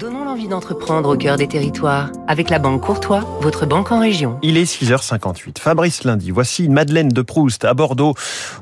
Donnons l'envie d'entreprendre au cœur des territoires. Avec la Banque Courtois, votre banque en région. Il est 6h58. Fabrice Lundi, voici une Madeleine de Proust à Bordeaux,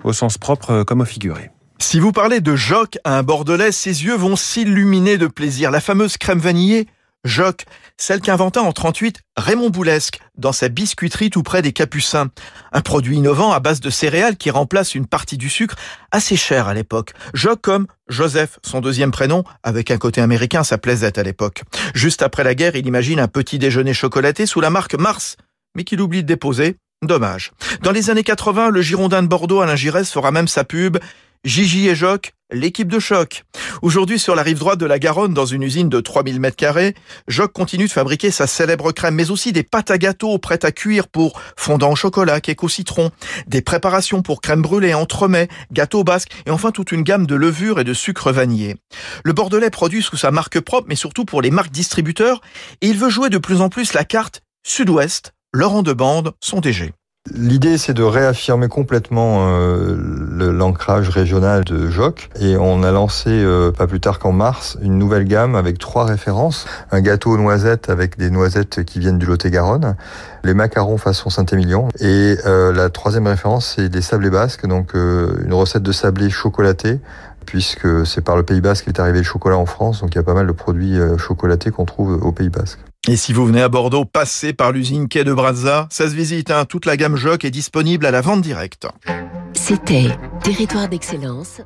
au sens propre comme au figuré. Si vous parlez de Joc à un Bordelais, ses yeux vont s'illuminer de plaisir. La fameuse crème vanillée Joc, celle qu'inventa en 38 Raymond Boulesque dans sa biscuiterie tout près des Capucins. Un produit innovant à base de céréales qui remplace une partie du sucre assez cher à l'époque. Joc comme Joseph, son deuxième prénom, avec un côté américain, ça plaisait à l'époque. Juste après la guerre, il imagine un petit déjeuner chocolaté sous la marque Mars, mais qu'il oublie de déposer. Dommage. Dans les années 80, le Girondin de Bordeaux, Alain Giresse, fera même sa pub Gigi et Joc, l'équipe de choc. Aujourd'hui, sur la rive droite de la Garonne, dans une usine de 3000 mètres carrés, Joc continue de fabriquer sa célèbre crème, mais aussi des pâtes à gâteau prêtes à cuire pour fondant au chocolat, cake au citron, des préparations pour crème brûlée, entremets, gâteau basque, et enfin toute une gamme de levures et de sucre vanillé. Le Bordelais produit sous sa marque propre, mais surtout pour les marques distributeurs, et il veut jouer de plus en plus la carte Sud-Ouest, Laurent de Bande, son DG. L'idée, c'est de réaffirmer complètement euh, l'ancrage régional de Joc. Et on a lancé, euh, pas plus tard qu'en mars, une nouvelle gamme avec trois références. Un gâteau aux noisettes avec des noisettes qui viennent du Lot-et-Garonne, les macarons façon Saint-Émilion. Et euh, la troisième référence, c'est des sablés basques, donc une recette de sablé chocolaté puisque c'est par le Pays Basque qu'est arrivé le chocolat en France, donc il y a pas mal de produits chocolatés qu'on trouve au Pays Basque. Et si vous venez à Bordeaux, passez par l'usine Quai de Brazza. Ça se visite, hein. toute la gamme Joc est disponible à la vente directe. C'était Territoire d'excellence